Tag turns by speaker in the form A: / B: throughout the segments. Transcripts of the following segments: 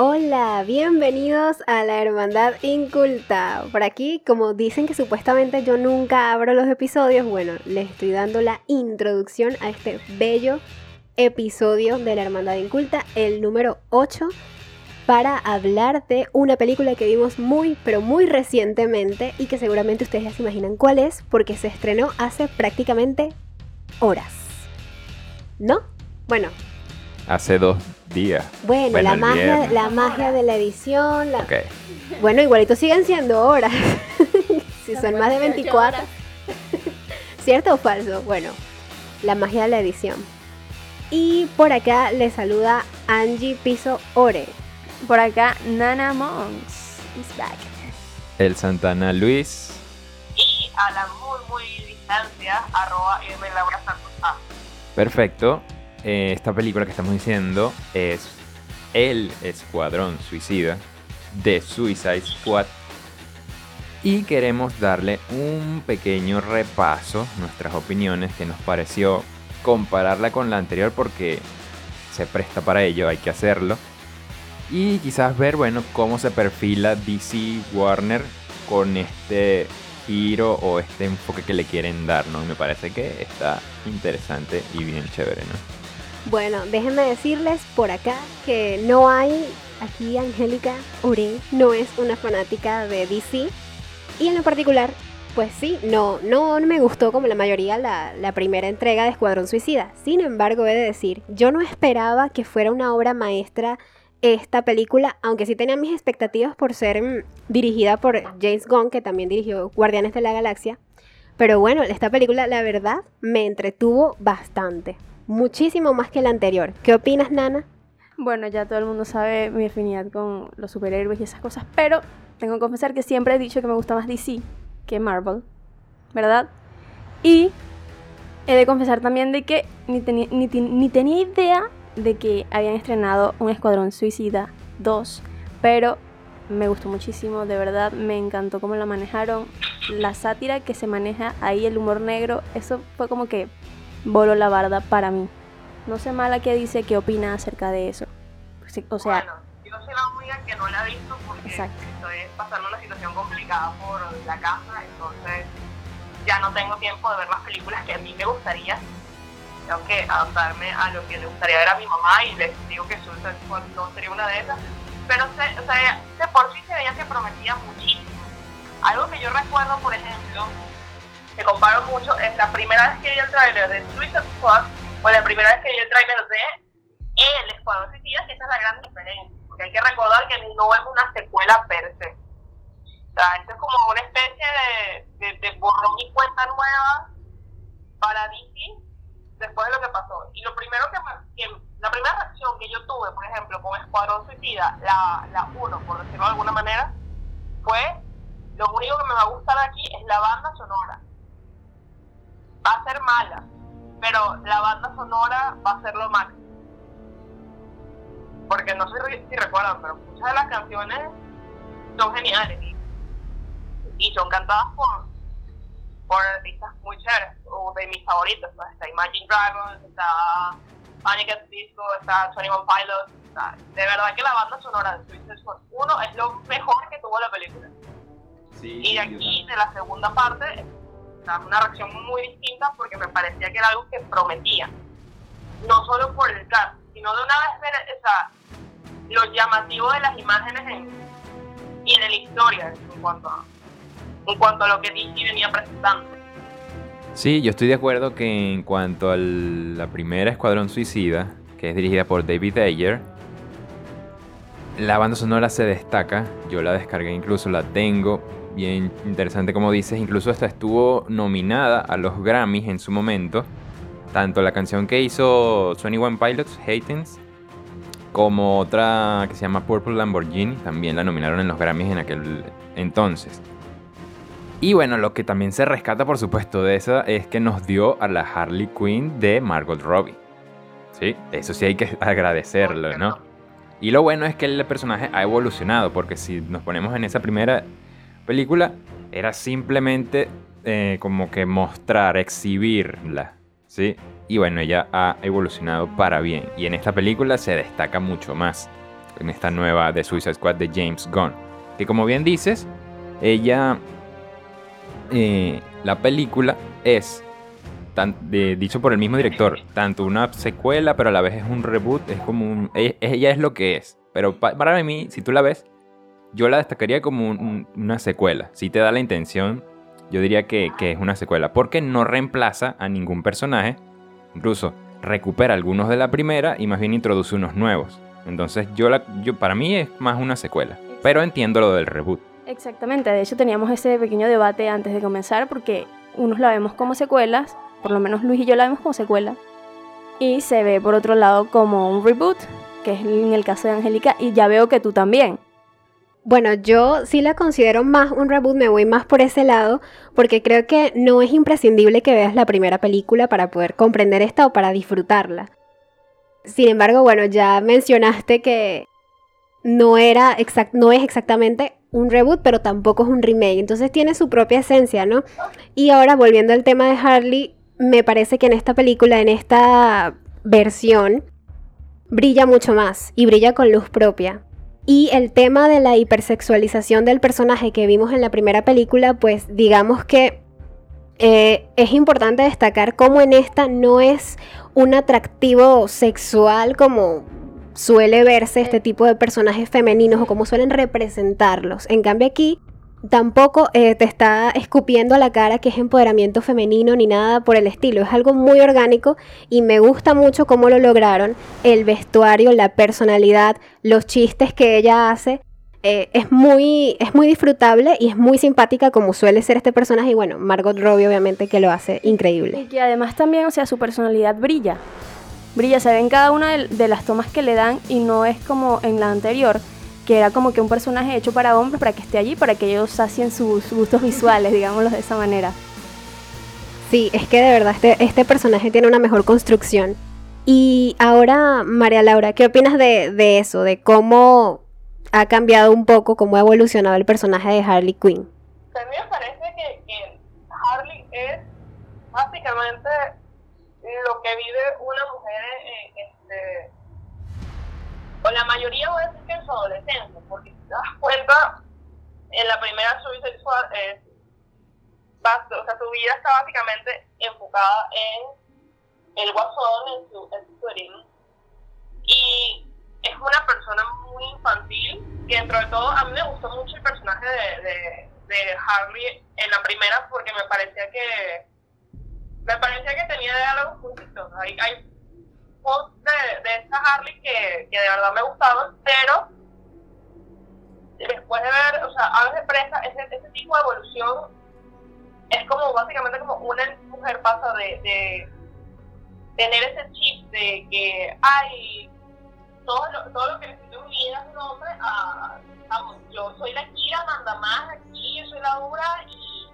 A: Hola, bienvenidos a la Hermandad Inculta. Por aquí, como dicen que supuestamente yo nunca abro los episodios, bueno, les estoy dando la introducción a este bello episodio de la Hermandad Inculta, el número 8, para hablar de una película que vimos muy, pero muy recientemente y que seguramente ustedes ya se imaginan cuál es, porque se estrenó hace prácticamente horas. ¿No? Bueno.
B: Hace dos días.
A: Bueno, la, magia, la magia de la edición. Bueno, igualito siguen siendo horas. si son más de 24. ¿Cierto o falso? Bueno, la magia de la edición. Y por acá le saluda Angie Piso Ore.
C: Por acá Nana Monks is back.
B: El Santana Luis.
D: Y a la muy, muy distancia, arroba M. Laura Santos A.
B: Perfecto. Eh, esta película que estamos diciendo es El Escuadrón Suicida de Suicide Squad. Y queremos darle un pequeño repaso, nuestras opiniones, que nos pareció compararla con la anterior porque se presta para ello, hay que hacerlo. Y quizás ver, bueno, cómo se perfila DC Warner con este giro o este enfoque que le quieren dar, ¿no? Me parece que está interesante y bien chévere, ¿no?
A: Bueno, déjenme decirles por acá que no hay, aquí Angélica Ure no es una fanática de DC y en lo particular pues sí, no, no me gustó como la mayoría la, primera entrega de Escuadrón Suicida. Sin embargo, he de decir, yo no esperaba que fuera una obra maestra esta película, aunque sí tenía mis expectativas por ser mm, dirigida por James Gunn, que también dirigió Guardianes de la Galaxia. Pero bueno, esta película, la verdad, me entretuvo bastante. Muchísimo más que la anterior. ¿Qué opinas, Nana?
C: Bueno, ya todo el mundo sabe mi afinidad con los superhéroes y esas cosas, pero tengo que confesar que siempre he dicho que me gusta más DC que Marvel, ¿verdad? Y he de confesar también de que ni, ni, tenía idea de que habían estrenado un Escuadrón Suicida 2, pero me gustó muchísimo, de verdad, me encantó cómo la manejaron, la sátira que se maneja ahí, el humor negro, eso fue como que voló la barda para mí. No sé Mala qué dice, qué opina acerca de eso.
D: O sea, bueno, yo soy la única que no la ha visto porque Exacto estoy pasando una situación complicada por la casa, entonces ya no tengo tiempo de ver las películas que a mí me gustaría. Tengo que adaptarme a lo que le gustaría ver a mi mamá y les digo que Squad no sería una de esas. Pero o sea, de por sí se veía que prometía muchísimo. Algo que yo recuerdo, por ejemplo, que comparo mucho, es la primera vez que vi el tráiler de Suicide Squad o la primera vez que vi el tráiler de El Escuadrón Suicida, que esa es la gran diferencia hay que recordar que no es una secuela per se. O sea, esto es como una especie de, de, borrón y cuenta nueva para DC después de lo que pasó. Y lo primero que, la primera reacción que yo tuve, por ejemplo, con Escuadrón Suicida, la, la 1, por decirlo de alguna manera, fue lo único que me va a gustar aquí es la banda sonora. Va a ser mala, pero la banda sonora va a ser lo máximo. Porque no sé si recuerdan, pero muchas de las canciones son geniales y, son cantadas por, por artistas muy chéveres, o de mis favoritos, está Imagine Dragons, está Panic at Disco, está 21 Pilots, de verdad que la banda sonora de Suicide Squad 1 es lo mejor que tuvo la película. y de aquí, de la segunda parte, una reacción muy distinta porque me parecía que era algo que prometía. No solo por el cast, sino de una vez ver esa, lo llamativo de las imágenes en, y de la historia en cuanto a, en cuanto a lo que DC venía presentando.
B: Sí, yo estoy de acuerdo que en cuanto a la primera Escuadrón Suicida, que es dirigida por David Ayer, la banda sonora se destaca, yo la descargué incluso, la tengo, bien interesante como dices, incluso esta estuvo nominada a los Grammys en su momento, tanto la canción que hizo 21 Pilots, Hatens, como otra que se llama Purple Lamborghini, también la nominaron en los Grammys en aquel entonces. Y bueno, lo que también se rescata, por supuesto, de esa es que nos dio a la Harley Quinn de Margot Robbie. Sí, eso sí hay que agradecerlo, ¿no? Y lo bueno es que el personaje ha evolucionado, porque si nos ponemos en esa primera película, era simplemente eh, como que mostrar, exhibirla, ¿sí? Y bueno, ella ha evolucionado para bien. Y en esta película se destaca mucho más. en esta nueva de Suicide Squad de James Gunn. Que como bien dices, ella, eh, la película es, dicho por el mismo director, tanto una secuela, pero a la vez es un reboot, es como un, e, ella, es lo que es. Pero para mí, si tú la ves, yo la destacaría como una secuela. Si te da la intención, yo diría que, que es una secuela, porque no reemplaza a ningún personaje, incluso recupera algunos de la primera y más bien introduce unos nuevos. Entonces yo, la, yo para mí es más una secuela, pero entiendo lo del reboot.
C: Exactamente, de hecho teníamos ese pequeño debate antes de comenzar porque unos la vemos como secuelas, por lo menos Luis y yo la vemos como secuela, y se ve por otro lado como un reboot, que es en el caso de Angélica, y ya veo que tú también.
A: Bueno, yo sí la considero más un reboot, me voy más por ese lado, porque creo que no es imprescindible que veas la primera película para poder comprender esta o para disfrutarla. Sin embargo, bueno, ya mencionaste que no era no es exactamente un reboot, pero tampoco es un remake. Entonces tiene su propia esencia, ¿no? Y ahora volviendo al tema de Harley, me parece que en esta película, en esta versión, brilla mucho más y brilla con luz propia. Y el tema de la hipersexualización del personaje que vimos en la primera película, pues digamos que eh, es importante destacar cómo en esta no es un atractivo sexual como suele verse este tipo de personajes femeninos o como suelen representarlos. En cambio aquí tampoco eh, te está escupiendo a la cara que es empoderamiento femenino ni nada por el estilo. Es algo muy orgánico y me gusta mucho cómo lo lograron. El vestuario, la personalidad, los chistes que ella hace. Eh, es, muy, es muy disfrutable y es muy simpática como suele ser este personaje. Y bueno, Margot Robbie obviamente que lo hace increíble.
C: Y que además también, o sea, su personalidad brilla. Brilla, se ve en cada una de las tomas que le dan y no es como en la anterior que era como que un personaje hecho para hombres, para que esté allí, para que ellos sacien sus gustos visuales, digámoslo de esa manera.
A: Sí, es que de verdad este, este personaje tiene una mejor construcción. Y ahora, María Laura, ¿qué opinas de, de eso? De cómo ha cambiado un poco, cómo ha evolucionado el personaje de Harley Quinn.
D: A mí me parece que, que Harley es básicamente lo que vive una mujer este, o la mayoría voy a decir que en su adolescencia, porque si te das cuenta, en la primera Squad, es, o su vida está básicamente enfocada en el guasón, en su, en y es una persona muy infantil, que dentro de todo, a mí me gustó mucho el personaje de, de, de Harley en la primera, porque me parecía que me parecía que tenía diálogos muy hay de, de esta Harley que, que de verdad me gustaban, pero después de ver, o sea, Aves de Presa, ese, ese tipo de evolución es como básicamente como una mujer pasa de, de tener ese chip de que hay todo lo, todo lo que necesito en mi vida es un hombre a, vamos, yo soy la Kira, manda más aquí, yo soy la dura y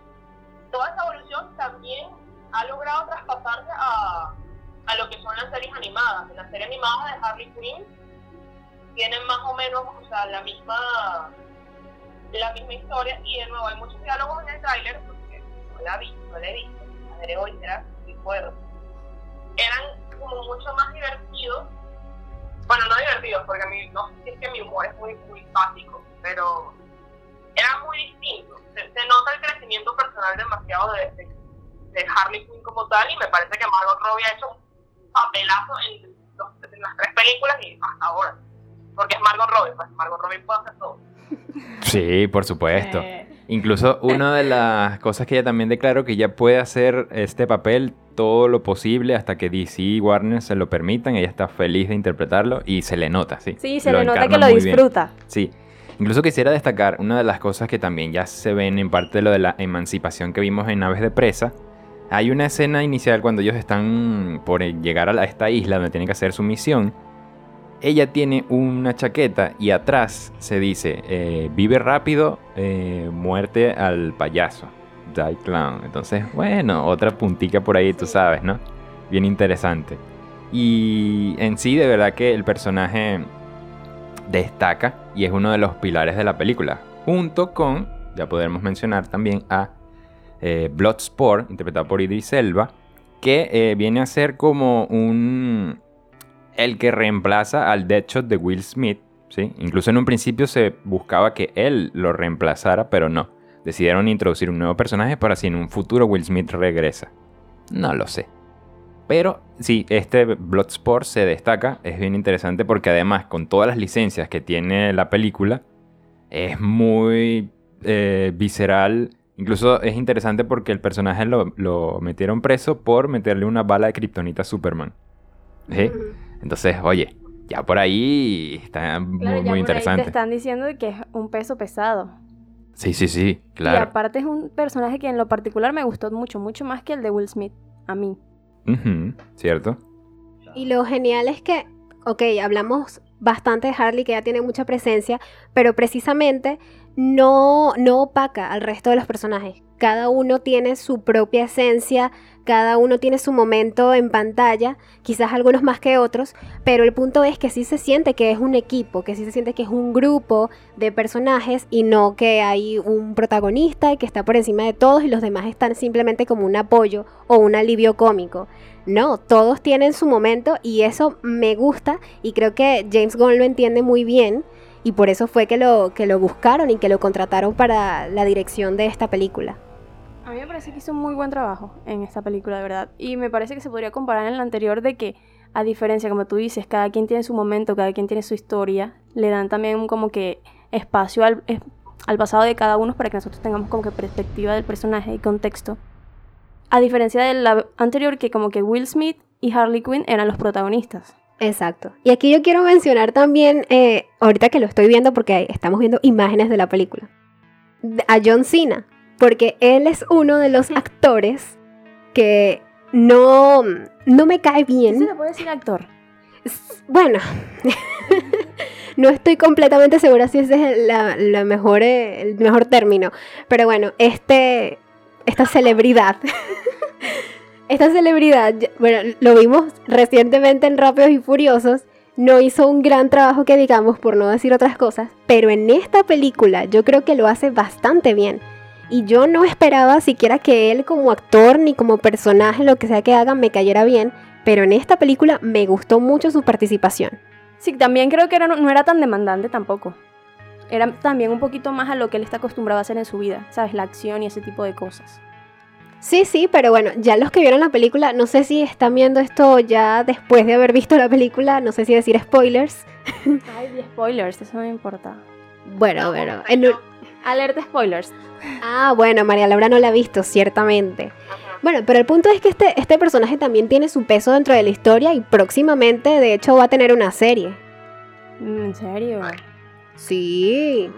D: toda esa evolución también ha logrado traspasarse a a lo que son las series animadas. En las series animadas de Harley Quinn tienen más o menos o sea, la misma la misma historia y de nuevo hay muchos diálogos en el tráiler porque no la vi, no la he visto, a ver hoy será si puedo. Eran como mucho más divertidos, bueno no divertidos porque a mí no es que mi humor es muy, muy básico, pero eran muy distintos. Se, nota el crecimiento personal demasiado de, de, de Harley Quinn como tal y me parece que Margot Robbie ha hecho papelazo en, las tres películas y hasta ahora. Porque es Margot Robbie, pues Margot Robbie puede hacer todo.
B: Sí, por supuesto. Eh. Incluso una de las cosas que ella también declaró que ella puede hacer este papel todo lo posible hasta que DC y Warner se lo permitan. Ella está feliz de interpretarlo y se le nota, sí.
C: Sí, se le nota que lo disfruta.
B: Sí. Incluso quisiera destacar una de las cosas que también ya se ven en parte de lo de la emancipación que vimos en Aves de Presa, hay una escena inicial cuando ellos están por llegar a esta isla donde tienen que hacer su misión. Ella tiene una chaqueta y atrás se dice, eh, vive rápido, eh, muerte al payaso. Die Clown. Entonces, bueno, otra puntica por ahí, tú sabes, ¿no? Bien interesante. Y en sí, de verdad que el personaje destaca y es uno de los pilares de la película. Junto con, ya podemos mencionar también a eh, Bloodsport, interpretado por Idris Elba, que eh, viene a ser como un... el que reemplaza al Deadshot de Will Smith, ¿sí? Incluso en un principio se buscaba que él lo reemplazara, pero no. Decidieron introducir un nuevo personaje para si en un futuro Will Smith regresa. No lo sé. Pero sí, este Bloodsport se destaca, es bien interesante porque además con todas las licencias que tiene la película, es muy eh, visceral. Incluso es interesante porque el personaje lo, metieron preso por meterle una bala de kriptonita a Superman. Entonces, oye, ya por ahí está muy, muy interesante.
C: te están diciendo que es un peso pesado.
B: Sí, sí, sí, claro.
C: Y aparte es un personaje que en lo particular me gustó mucho, mucho más que el de Will Smith, a mí.
B: ¿Cierto?
A: Y lo genial es que, ok, hablamos bastante de Harley, que ya tiene mucha presencia, pero precisamente no, no opaca al resto de los personajes. Cada uno tiene su propia esencia, cada uno tiene su momento en pantalla, quizás algunos más que otros, pero el punto es que sí se siente que es un equipo, que sí se siente que es un grupo de personajes y no que hay un protagonista que está por encima de todos y los demás están simplemente como un apoyo o un alivio cómico. No, todos tienen su momento y eso me gusta y creo que James Gunn lo entiende muy bien y por eso fue que lo, que lo buscaron y que lo contrataron para la dirección de esta película.
C: A mí me parece que hizo un muy buen trabajo en esta película, de verdad. Y me parece que se podría comparar en la anterior de que, a diferencia, como tú dices, cada quien tiene su momento, cada quien tiene su historia, le dan también como que espacio al, al pasado de cada uno para que nosotros tengamos como que perspectiva del personaje y contexto. A diferencia de la anterior, que como que Will Smith y Harley Quinn eran los protagonistas.
A: Exacto. Y aquí yo quiero mencionar también, eh, ahorita que lo estoy viendo, porque estamos viendo imágenes de la película, a John Cena porque él es uno de los actores que no, no me cae bien.
C: ¿Sí se le puede decir actor?
A: Bueno, no estoy completamente segura si ese es la, mejor, eh, el mejor término, pero bueno, este, esta celebridad, esta celebridad, bueno, lo vimos recientemente en Rápidos y Furiosos, no hizo un gran trabajo que digamos, por no decir otras cosas, pero en esta película yo creo que lo hace bastante bien. Y yo no esperaba siquiera que él como actor ni como personaje, lo que sea que haga, me cayera bien, pero en esta película me gustó mucho su participación.
C: Sí, también creo que no era tan demandante tampoco. Era también un poquito más a lo que él está acostumbrado a hacer en su vida, ¿sabes? La acción y ese tipo de cosas.
A: Sí, sí, pero bueno, ya los que vieron la película, no sé si están viendo esto ya después de haber visto la película, no sé si decir spoilers.
C: Ay, spoilers, eso no me importa.
A: Bueno, bueno,
C: Alerta spoilers.
A: Ah, bueno, María Laura no la ha visto, ciertamente. Bueno, pero el punto es que este, este personaje también tiene su peso dentro de la historia y próximamente, de hecho, va a tener una serie.
C: Mm, ¿En serio?
A: Sí.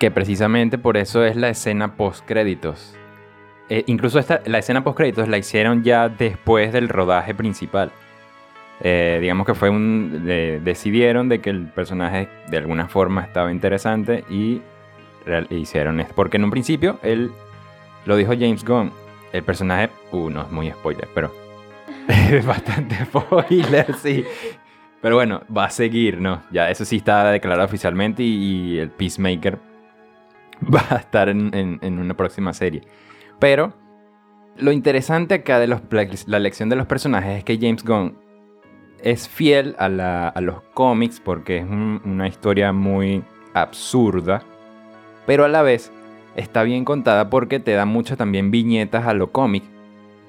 B: Que precisamente por eso es la escena post créditos. Eh, incluso esta, la escena post créditos la hicieron ya después del rodaje principal. Eh, digamos que fue un. decidieron de que el personaje de alguna forma estaba interesante y hicieron esto. Porque en un principio, él lo dijo James Gunn. El personaje, uh, no es muy spoiler, pero es bastante spoiler, sí. Pero bueno, va a seguir, ¿no? Ya eso sí está declarado oficialmente y, el Peacemaker va a estar en, una próxima serie. Pero lo interesante acá de los, la elección de los personajes es que James Gunn es fiel a, los cómics porque es una historia muy absurda pero a la vez está bien contada porque te da muchas también viñetas a lo cómic.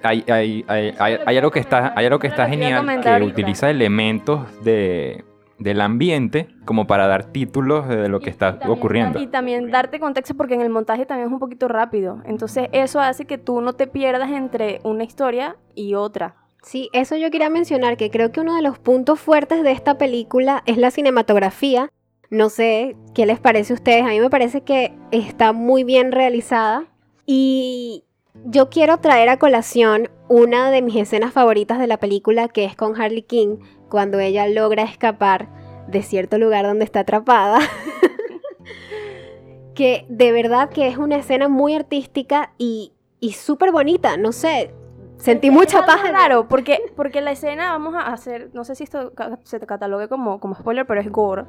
B: Hay, hay, hay, hay, algo que está, hay algo que está genial, que utiliza elementos de, del ambiente como para dar títulos de lo que está ocurriendo.
C: Y también darte contexto porque en el montaje también es un poquito rápido. Entonces eso hace que tú no te pierdas entre una historia y otra.
A: Sí, eso yo quería mencionar, que creo que uno de los puntos fuertes de esta película es la cinematografía no sé qué les parece a ustedes. A mí me parece que está muy bien realizada. Y yo quiero traer a colación una de mis escenas favoritas de la película, que es con Harley King, cuando ella logra escapar de cierto lugar donde está atrapada. que de verdad que es una escena muy artística y, y súper bonita. No sé, sentí mucha paz.
C: Claro, porque, porque la escena, vamos a hacer, no sé si esto se catalogue como, como spoiler, pero es gore.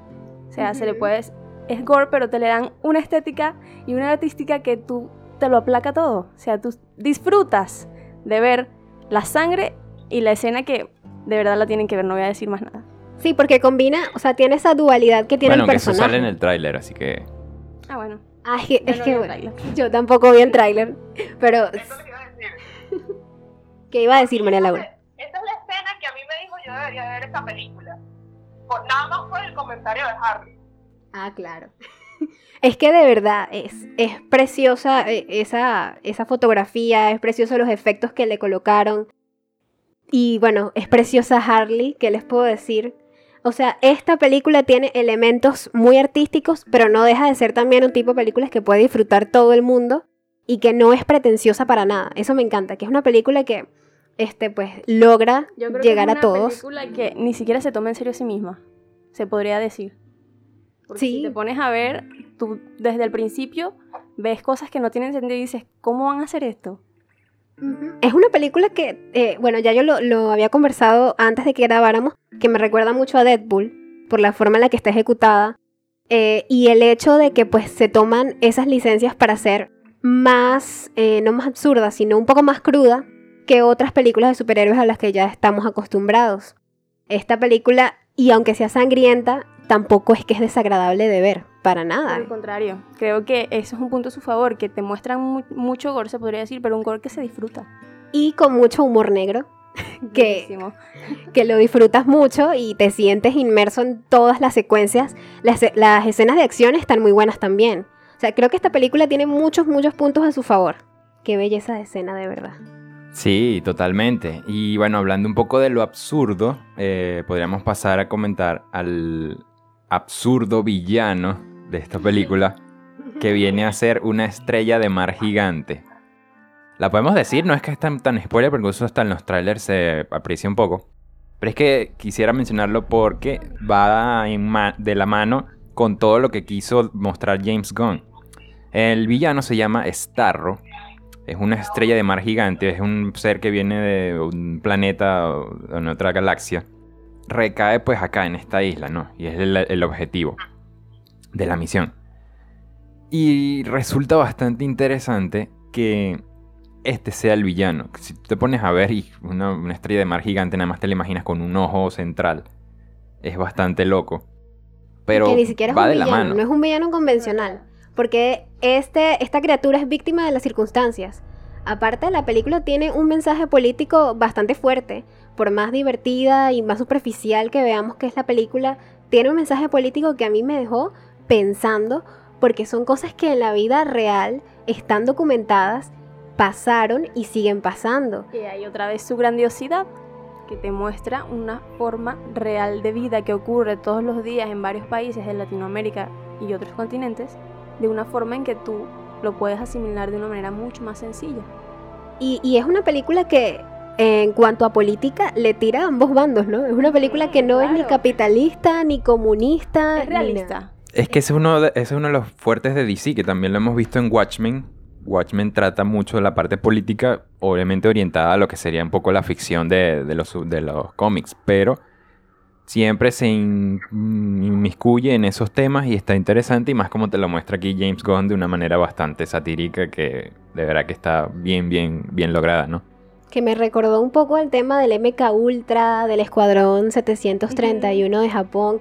C: O sea, se le puedes... Es gore, pero te le dan una estética y una artística que tú te lo aplaca todo. O sea, tú disfrutas de ver la sangre y la escena que de verdad la tienen que ver, no voy a decir más nada.
A: Sí, porque combina, o sea, tiene esa dualidad que tiene
B: bueno,
A: el
B: que eso
A: personaje.
B: sale en el tráiler, así que...
C: Ah, bueno.
A: Ay, es que,
C: Yo
A: es que bueno, tampoco vi el tráiler, pero
D: Eso es lo que iba a decir.
A: ¿qué iba a decir María Laura?
D: Esa es la escena que a mí me dijo yo debería ver esa película. Por, nada más por el comentario de Harry.
A: Ah, claro. Es que de verdad es, es preciosa eh, esa, esa fotografía, es precioso los efectos que le colocaron. Y bueno, es preciosa Harley, ¿qué les puedo decir? O sea, esta película tiene elementos muy artísticos, pero no deja de ser también un tipo de películas que puede disfrutar todo el mundo y que no es pretenciosa para nada. Eso me encanta, que es una película que este pues logra
C: Yo creo
A: llegar
C: que
A: a
C: es una
A: todos.
C: película que ni siquiera se toma en serio a sí misma, se podría decir. Porque
A: Sí.
C: si te pones a ver, tú desde el principio ves cosas que no tienen sentido y dices, ¿cómo van a hacer esto?
A: Es una película que, eh, bueno, ya yo lo, había conversado antes de que grabáramos, que me recuerda mucho a Deadpool, por la forma en la que está ejecutada, eh, y el hecho de que pues se toman esas licencias para ser más, eh, no más absurda, sino un poco más cruda que otras películas de superhéroes a las que ya estamos acostumbrados. Esta película, y aunque sea sangrienta, tampoco es que es desagradable de ver, para nada.
C: Al contrario, creo que eso es un punto a su favor, que te muestran mu- mucho gore, se podría decir, pero un gore que se disfruta.
A: Y con mucho humor negro, que, que lo disfrutas mucho y te sientes inmerso en todas las secuencias. Las, las escenas de acción están muy buenas también. O sea, creo que esta película tiene muchos, muchos puntos a su favor. Qué belleza de escena, de verdad.
B: Sí, totalmente. Y bueno, hablando un poco de lo absurdo, eh, podríamos pasar a comentar al absurdo villano de esta película, que viene a ser una estrella de mar gigante. La podemos decir, no es que es tan, spoiler, porque eso hasta en los trailers se aprecia un poco. Pero es que quisiera mencionarlo porque va en de la mano con todo lo que quiso mostrar James Gunn. El villano se llama Starro, es una estrella de mar gigante, es un ser que viene de un planeta o de otra galaxia. Recae pues acá en esta isla, ¿no? Y es el objetivo de la misión. Y resulta bastante interesante que este sea el villano. Si te pones a ver y una, una estrella de mar gigante, nada más te la imaginas con un ojo central. Es bastante loco. Pero
A: que ni siquiera es
B: va
A: un
B: de la
A: villano,
B: mano.
A: no es un villano convencional. Porque este, esta criatura es víctima de las circunstancias. Aparte, la película tiene un mensaje político bastante fuerte. Por más divertida y más superficial que veamos que es la película, tiene un mensaje político que a mí me dejó pensando, porque son cosas que en la vida real están documentadas, pasaron y siguen pasando.
C: Y hay otra vez su grandiosidad, que te muestra una forma real de vida que ocurre todos los días en varios países de Latinoamérica y otros continentes, de una forma en que tú lo puedes asimilar de una manera mucho más sencilla.
A: Y, y es una película que, en cuanto a política, le tira a ambos bandos, ¿no? Es una película que no es ni
C: claro.
A: capitalista, ni comunista.
C: Es
A: ni nada.
B: Es que ese es, uno de, ese es uno de los fuertes de DC, que también lo hemos visto en Watchmen. Watchmen trata mucho de la parte política, obviamente orientada a lo que sería un poco la ficción de, los, de los cómics, pero siempre se in- inmiscuye en esos temas y está interesante y más como te lo muestra aquí James Gunn de una manera bastante satírica que de verdad que está bien, bien, bien lograda, ¿no?
A: Que me recordó un poco el tema del MK Ultra, del Escuadrón 731 de Japón.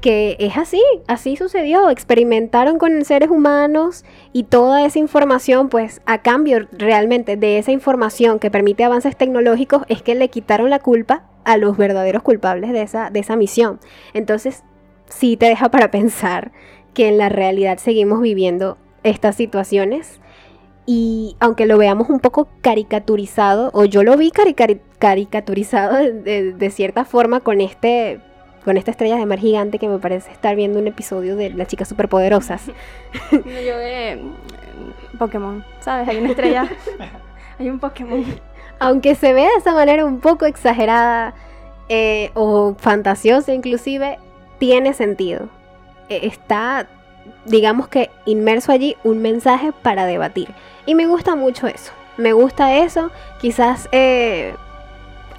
A: Que es así, así sucedió. Experimentaron con seres humanos y toda esa información, pues a cambio realmente de esa información que permite avances tecnológicos, es que le quitaron la culpa a los verdaderos culpables de esa, de esa misión. Entonces, sí te deja para pensar que en la realidad seguimos viviendo estas situaciones y aunque lo veamos un poco caricaturizado, o yo lo vi carica- caricaturizado de- de cierta forma con este con esta estrella de mar gigante que me parece estar viendo un episodio de las chicas superpoderosas.
C: No, Yo de eh, Pokémon, ¿sabes? Hay una estrella, hay un Pokémon.
A: Aunque se ve de esa manera un poco exagerada eh, o fantasiosa inclusive, tiene sentido. Eh, está, digamos que inmerso allí un mensaje para debatir. Y me gusta mucho eso. Me gusta eso. Quizás eh,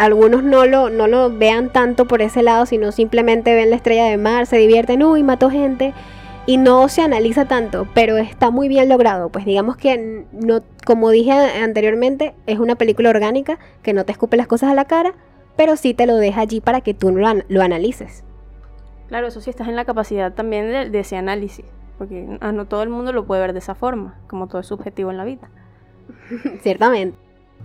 A: algunos no lo, no lo vean tanto por ese lado, sino simplemente ven la estrella de mar, se divierten, uy, mató gente. Y no se analiza tanto, pero está muy bien logrado. Pues digamos que no, como dije anteriormente, es una película orgánica que no te escupe las cosas a la cara, pero sí te lo deja allí para que tú lo, an- lo analices.
C: Claro, eso sí estás en la capacidad también de, de ese análisis, porque ah, no todo el mundo lo puede ver de esa forma, como todo es subjetivo en la vida.
A: Ciertamente.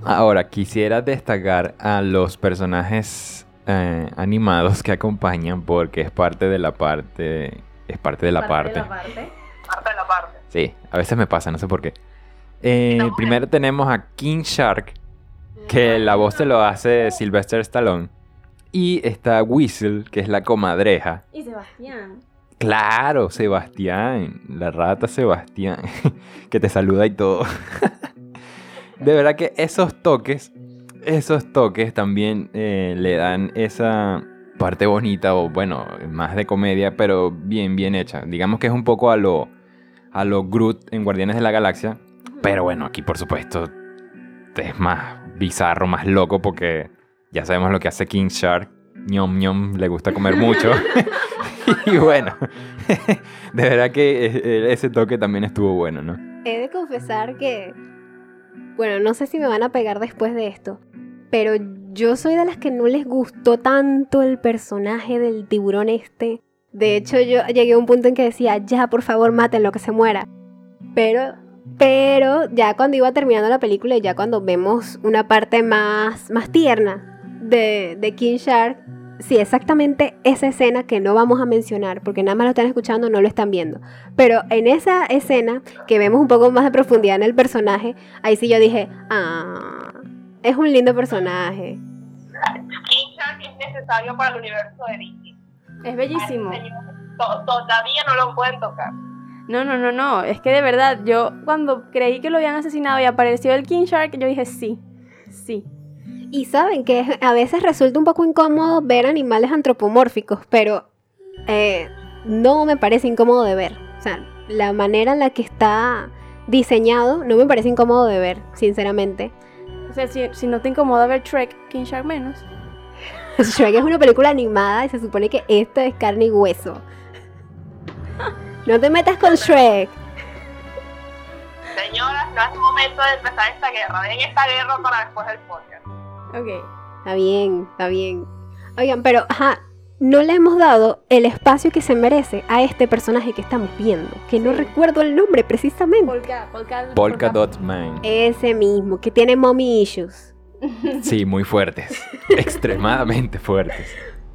B: Ahora, quisiera destacar a los personajes eh, animados que acompañan porque es parte de la parte... Es parte de la parte.
D: Parte de la parte.
B: Sí, a veces me pasa, no sé por qué. Eh, primero tenemos a King Shark, que la voz se lo hace Sylvester Stallone. Y está Whistle, que es la comadreja.
C: Y Sebastián.
B: Claro, Sebastián, la rata Sebastián, que te saluda y todo. De verdad que esos toques, esos toques también eh, le dan esa parte bonita o bueno, más de comedia, pero bien, bien hecha. Digamos que es un poco a lo, a lo Groot en Guardianes de la Galaxia, pero bueno, aquí por supuesto es más bizarro, más loco porque ya sabemos lo que hace King Shark. ñom ñom, le gusta comer mucho. y bueno, de verdad que eh, ese toque también estuvo bueno, ¿no?
A: He de confesar que, bueno, no sé si me van a pegar después de esto, pero yo soy de las que no les gustó tanto el personaje del tiburón este. De hecho, yo llegué a un punto en que decía, ya, por favor, lo que se muera. Pero, pero, ya cuando iba terminando la película y ya cuando vemos una parte más, más tierna de, de King Shark, sí, exactamente esa escena que no vamos a mencionar, porque nada más lo están escuchando, no lo están viendo. Pero en esa escena, que vemos un poco más de profundidad en el personaje, ahí sí yo dije, ah, es un lindo personaje.
D: King Shark es necesario para el universo de DC.
C: Es bellísimo.
D: To- Todavía no lo pueden tocar.
C: No, no, no, no. Es que de verdad, yo cuando creí que lo habían asesinado y apareció el King Shark, yo dije sí. Sí.
A: Y saben que a veces resulta un poco incómodo ver animales antropomórficos, pero eh, no me parece incómodo de ver. O sea, la manera en la que está diseñado no me parece incómodo de ver, sinceramente.
C: O sea, si, si no te incomoda ver Shrek, King Shark menos.
A: Shrek es una película animada y se supone que esto es carne y hueso. No te metas con Shrek.
D: Señoras, no es momento de empezar esta guerra. Den esta guerra para después del podcast.
C: Ok.
A: Está bien, está bien. Oigan, pero ajá, no le hemos dado el espacio que se merece a este personaje que estamos viendo, que no recuerdo el nombre precisamente.
C: Polka, polka,
B: Polka Dot Man.
A: Ese mismo, que tiene mommy issues.
B: Sí, muy fuertes. Extremadamente fuertes.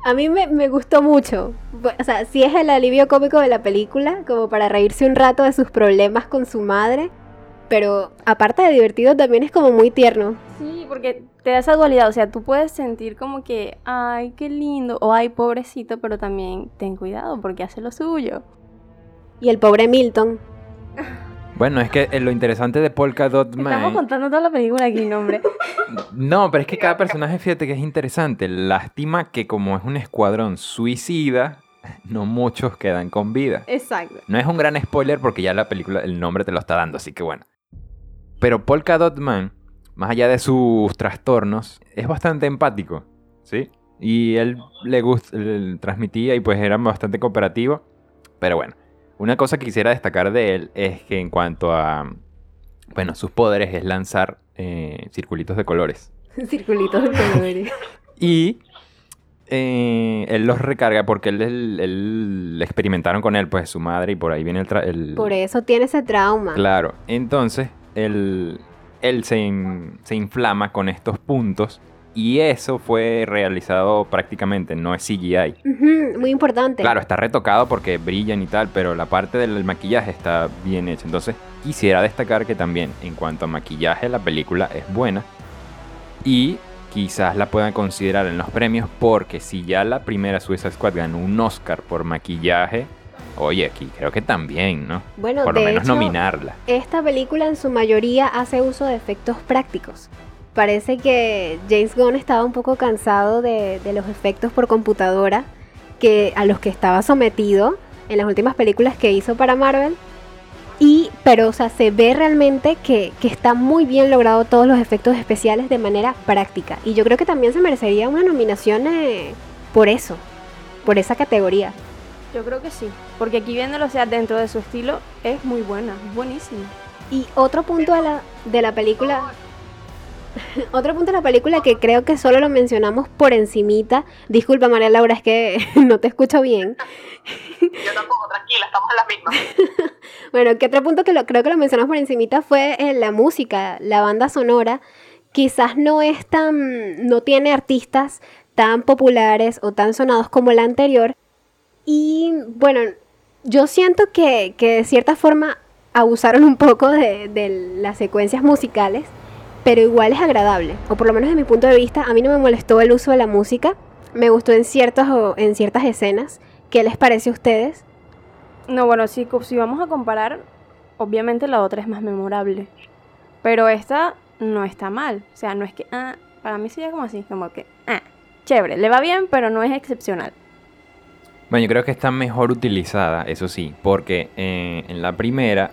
A: A mí me, me gustó mucho. O sea, sí es el alivio cómico de la película, como para reírse un rato de sus problemas con su madre. Pero aparte de divertido, también es como muy tierno.
C: Sí, porque te da esa dualidad, o sea, tú puedes sentir como que, ay, qué lindo, o ay, pobrecito, pero también ten cuidado porque hace lo suyo.
A: Y el pobre Milton.
B: Bueno, es que eh, lo interesante de Polka Dot
C: Estamos
B: Man.
C: contando toda la película aquí, no, hombre.
B: No, pero es que cada personaje, fíjate que es interesante. Lástima que como es un escuadrón suicida, no muchos quedan con vida.
C: Exacto.
B: No es un gran spoiler porque ya la película, el nombre te lo está dando, así que bueno. Pero Polka Dot Man, más allá de sus trastornos, es bastante empático, ¿sí? Y él le gusta, transmitía y pues era bastante cooperativo. Pero bueno, una cosa que quisiera destacar de él es que en cuanto a, bueno, sus poderes es lanzar eh, circulitos de colores.
A: Circulitos de colores.
B: Y eh, él los recarga porque él, él- él- experimentaron con él, pues su madre, y por ahí viene el... el
A: Por eso tiene ese trauma.
B: Claro, entonces él, él se, in- se inflama con estos puntos y eso fue realizado prácticamente, no es CGI.
A: Muy importante.
B: Claro, está retocado porque brillan y tal, pero la parte del maquillaje está bien hecha. Entonces, quisiera destacar que también en cuanto a maquillaje la película es buena y quizás la puedan considerar en los premios porque si ya la primera Suicide Squad ganó un Oscar por maquillaje, oye, aquí creo que también, ¿no?
A: Bueno,
B: por lo
A: de
B: menos
A: hecho,
B: nominarla.
A: Esta película en su mayoría hace uso de efectos prácticos. Parece que James Gunn estaba un poco cansado de, de los efectos por computadora que, a los que estaba sometido en las últimas películas que hizo para Marvel. Y, pero, o sea, se ve realmente que, que está muy bien logrado todos los efectos especiales de manera práctica. Y yo creo que también se merecería una nominación eh, por eso, por esa categoría.
C: Yo creo que sí. Porque aquí viéndolo, o sea, dentro de su estilo, es muy buena, es buenísima.
A: Y otro punto de la, de la película... Otro punto de la película que creo que solo lo mencionamos por encimita. Disculpa María Laura, es que no te escucho bien.
D: Yo tampoco, tranquila, estamos en las mismas.
A: bueno, que otro punto que lo, creo que lo mencionamos por encimita fue eh, la música, la banda sonora. Quizás no es tan, no tiene artistas tan populares o tan sonados como la anterior. Y bueno, yo siento que, de cierta forma abusaron un poco de, de las secuencias musicales pero igual es agradable, o por lo menos desde mi punto de vista, a mí no me molestó el uso de la música, me gustó en, ciertos, en ciertas escenas. ¿Qué les parece a ustedes?
C: No, bueno, si, si vamos a comparar, obviamente la otra es más memorable, pero esta no está mal, o sea, no es que, ah, para mí sería como así, como que, ah, chévere, le va bien, pero no es excepcional.
B: Bueno, yo creo que está mejor utilizada, eso sí, porque eh, en la primera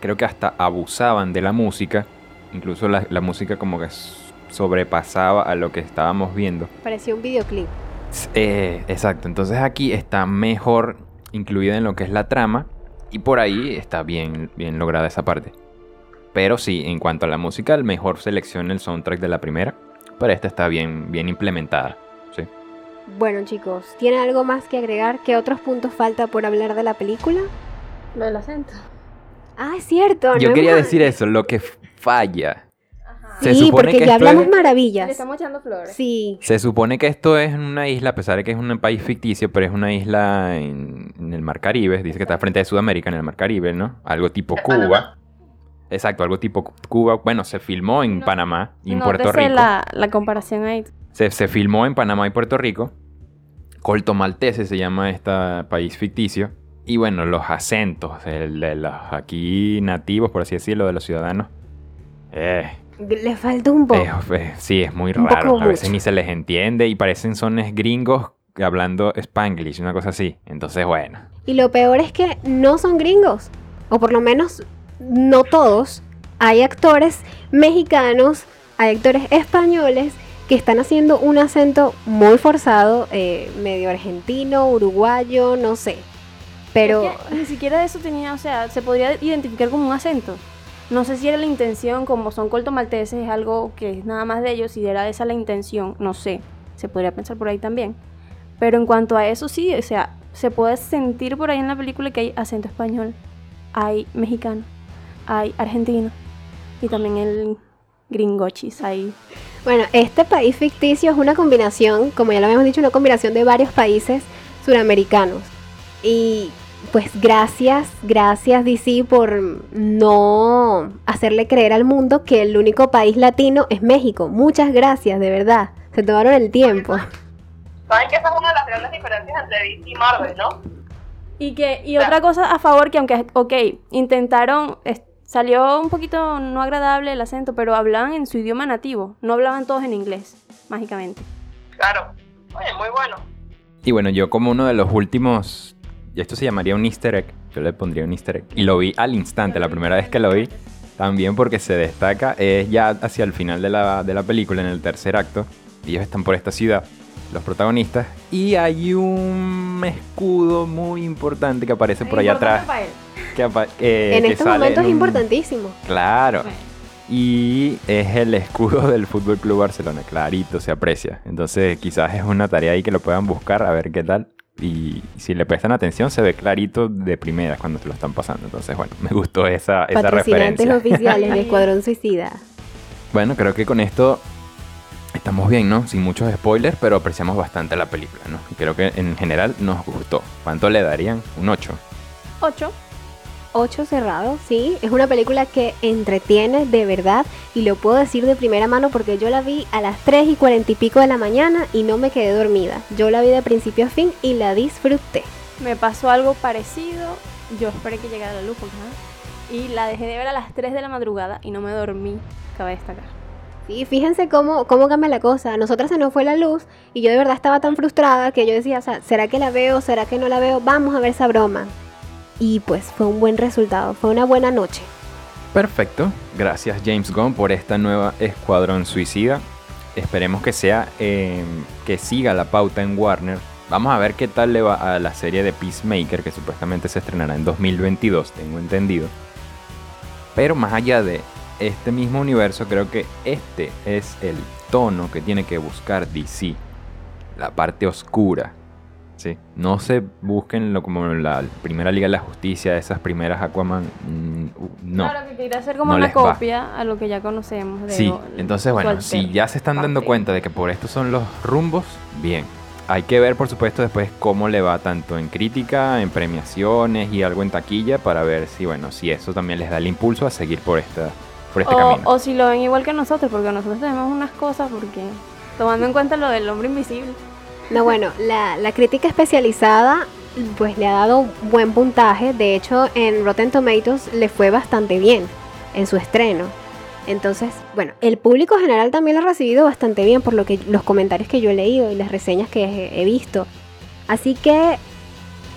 B: creo que hasta abusaban de la música incluso la, música como que sobrepasaba a lo que estábamos viendo.
A: Parecía un videoclip.
B: Eh, exacto, entonces aquí está mejor incluida en lo que es la trama y por ahí está bien, bien lograda esa parte. Pero sí, en cuanto a la música, el mejor selección el soundtrack de la primera, pero esta está bien, bien implementada.
A: Bueno chicos, ¿tiene algo más que agregar? ¿Qué otros puntos falta por hablar de la película?
C: Lo del acento.
A: Ah, es cierto.
B: Yo quería decir eso, lo que falla.
A: sí, porque ya hablamos maravillas.
C: Le estamos echando flores.
A: Sí.
B: Se supone que esto es una isla, a pesar de que es un país ficticio, pero es una isla en, el Mar Caribe. Dice que está frente de Sudamérica, en el Mar Caribe, ¿no? Algo tipo Cuba. Exacto, algo tipo Cuba. Bueno, se filmó en Panamá y en Puerto Rico.
C: La, la comparación ahí.
B: Se, se filmó en Panamá y Puerto Rico. Colto Maltese se llama este país ficticio. Y bueno, los acentos el de los aquí nativos, por así decirlo, de los ciudadanos, eh,
A: Le falta un poco.
B: sí, es muy raro. A veces ni se les entiende y parecen sones gringos hablando spanglish, una cosa así. Entonces, bueno.
A: Y lo peor es que no son gringos. O por lo menos no todos. Hay actores mexicanos, hay actores españoles que están haciendo un acento muy forzado, eh, medio argentino, uruguayo, no sé. Pero...
C: ni siquiera eso tenía, o sea, se podría identificar como un acento. No sé si era la intención, como son malteses, es algo que es nada más de ellos, si era esa la intención, no sé, se podría pensar por ahí también. Pero en cuanto a eso sí, o sea, se puede sentir por ahí en la película que hay acento español, hay mexicano, hay argentino y también el gringochis ahí.
A: Bueno, este país ficticio es una combinación, como ya lo habíamos dicho, una combinación de varios países suramericanos. Y pues gracias, gracias DC por no hacerle creer al mundo que el único país latino es México. Muchas gracias, de verdad. Se tomaron el tiempo.
D: Saben que esa es una de las grandes diferencias entre DC y Marvel, ¿no?
C: Y que y otra cosa a favor que aunque ok, intentaron salió un poquito no agradable el acento, pero hablaban en su idioma nativo, no hablaban todos en inglés, mágicamente.
D: Claro. Oye, muy bueno.
B: Y bueno, yo como uno de los últimos y esto se llamaría un easter egg, yo le pondría un easter egg. Y lo vi al instante, la primera vez que lo vi, también porque se destaca, es ya hacia el final de la, de la película, en el tercer acto. Ellos están por esta ciudad, los protagonistas, y hay un escudo muy importante que aparece por allá atrás.
A: Que eh, en este momento es importantísimo.
B: Claro. Y es el escudo del Fútbol Club Barcelona, clarito, se aprecia. Entonces, quizás es una tarea ahí que lo puedan buscar a ver qué tal y si le prestan atención se ve clarito de primera cuando se lo están pasando. Entonces, bueno, me gustó esa, esa referencia.
A: oficiales del Escuadrón Suicida.
B: Bueno, creo que con esto estamos bien, ¿no? Sin muchos spoilers, pero apreciamos bastante la película, ¿no? creo que en general nos gustó. ¿Cuánto le darían? Un 8.
C: 8.
A: 8 cerrados, sí. Es una película que entretiene de verdad y lo puedo decir de primera mano porque yo la vi a las 3 y 40 y pico de la mañana y no me quedé dormida. Yo la vi de principio a fin y la disfruté.
C: Me pasó algo parecido. Yo esperé que llegara la luz, Y la dejé de ver a las 3 de la madrugada y no me dormí, cabe destacar.
A: Sí, fíjense cómo, cómo cambia la cosa. A nosotras se nos fue la luz y yo de verdad estaba tan frustrada que yo decía, o sea, ¿será que la veo? ¿Será que no la veo? Vamos a ver esa broma y pues fue un buen resultado, fue una buena noche.
B: Perfecto, gracias James Gunn por esta nueva Escuadrón Suicida. Esperemos que sea, em, que siga la pauta en Warner. Vamos a ver qué tal le va a la serie de Peacemaker, que supuestamente se estrenará en 2022, tengo entendido. Pero más allá de este mismo universo, creo que este es el tono que tiene que buscar DC. La parte oscura. ¿Sí? No se busquen lo como la primera Liga de la Justicia, esas primeras Aquaman. mm, No.
C: Claro, que quiere hacer como
B: no
C: una
B: va.
C: copia a lo que ya conocemos. De
B: Sí, entonces bueno, si ya se están dando cuenta de que por estos son los rumbos, bien. Hay que ver, por supuesto, después cómo le va tanto en crítica, en premiaciones y algo en taquilla para ver si, bueno, si eso también les da el impulso a seguir por esta, por este
C: o,
B: camino.
C: o si lo ven igual que nosotros, porque nosotros tenemos unas cosas, porque tomando en cuenta lo del hombre invisible.
A: No, bueno, la, crítica especializada pues le ha dado buen puntaje. De hecho, en Rotten Tomatoes le fue bastante bien en su estreno. Entonces, bueno, el público general también lo ha recibido bastante bien por lo que los comentarios que yo he leído y las reseñas que he, visto. Así que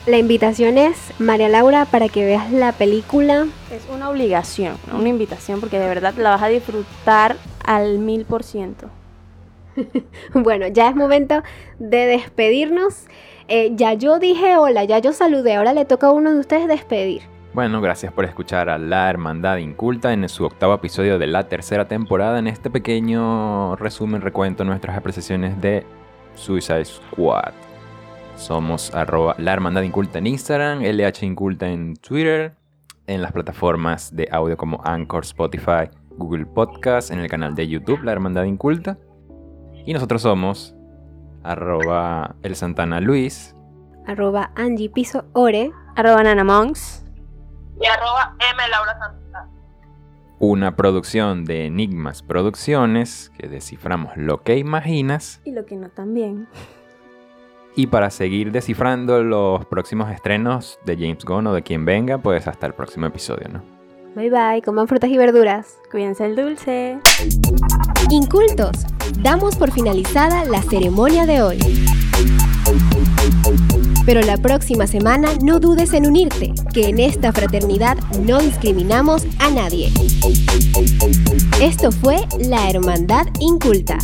A: la invitación es, María Laura, para que veas la película.
C: Es una obligación, una invitación, porque de verdad la vas a disfrutar al mil por ciento.
A: Bueno, ya es momento de despedirnos. Eh, ya yo dije hola, ya yo saludé, ahora le toca a uno de ustedes despedir.
B: Bueno, gracias por escuchar a La Hermandad Inculta en su octavo episodio de la tercera temporada. En este pequeño resumen, recuento nuestras apreciaciones de Suicide Squad. Somos arroba La Hermandad Inculta en Instagram, LH Inculta en Twitter, en las plataformas de audio como Anchor, Spotify, Google Podcast, en el canal de YouTube La Hermandad Inculta. Y nosotros somos arroba El Santana Luis,
A: Arroba Angie Piso Ore.
C: Arroba Nanamonks.
D: Y arroba M Laura Santana.
B: una producción de Enigmas Producciones, que desciframos lo que imaginas.
C: Y lo que no también.
B: Y para seguir descifrando los próximos estrenos de James Gunn o de quien venga, pues hasta el próximo episodio, ¿no?
A: Bye bye, coman frutas y verduras.
C: Cuídense el dulce.
A: Incultos, damos por finalizada la ceremonia de hoy. Pero la próxima semana no dudes en unirte, que en esta fraternidad no discriminamos a nadie. Esto fue La Hermandad Inculta.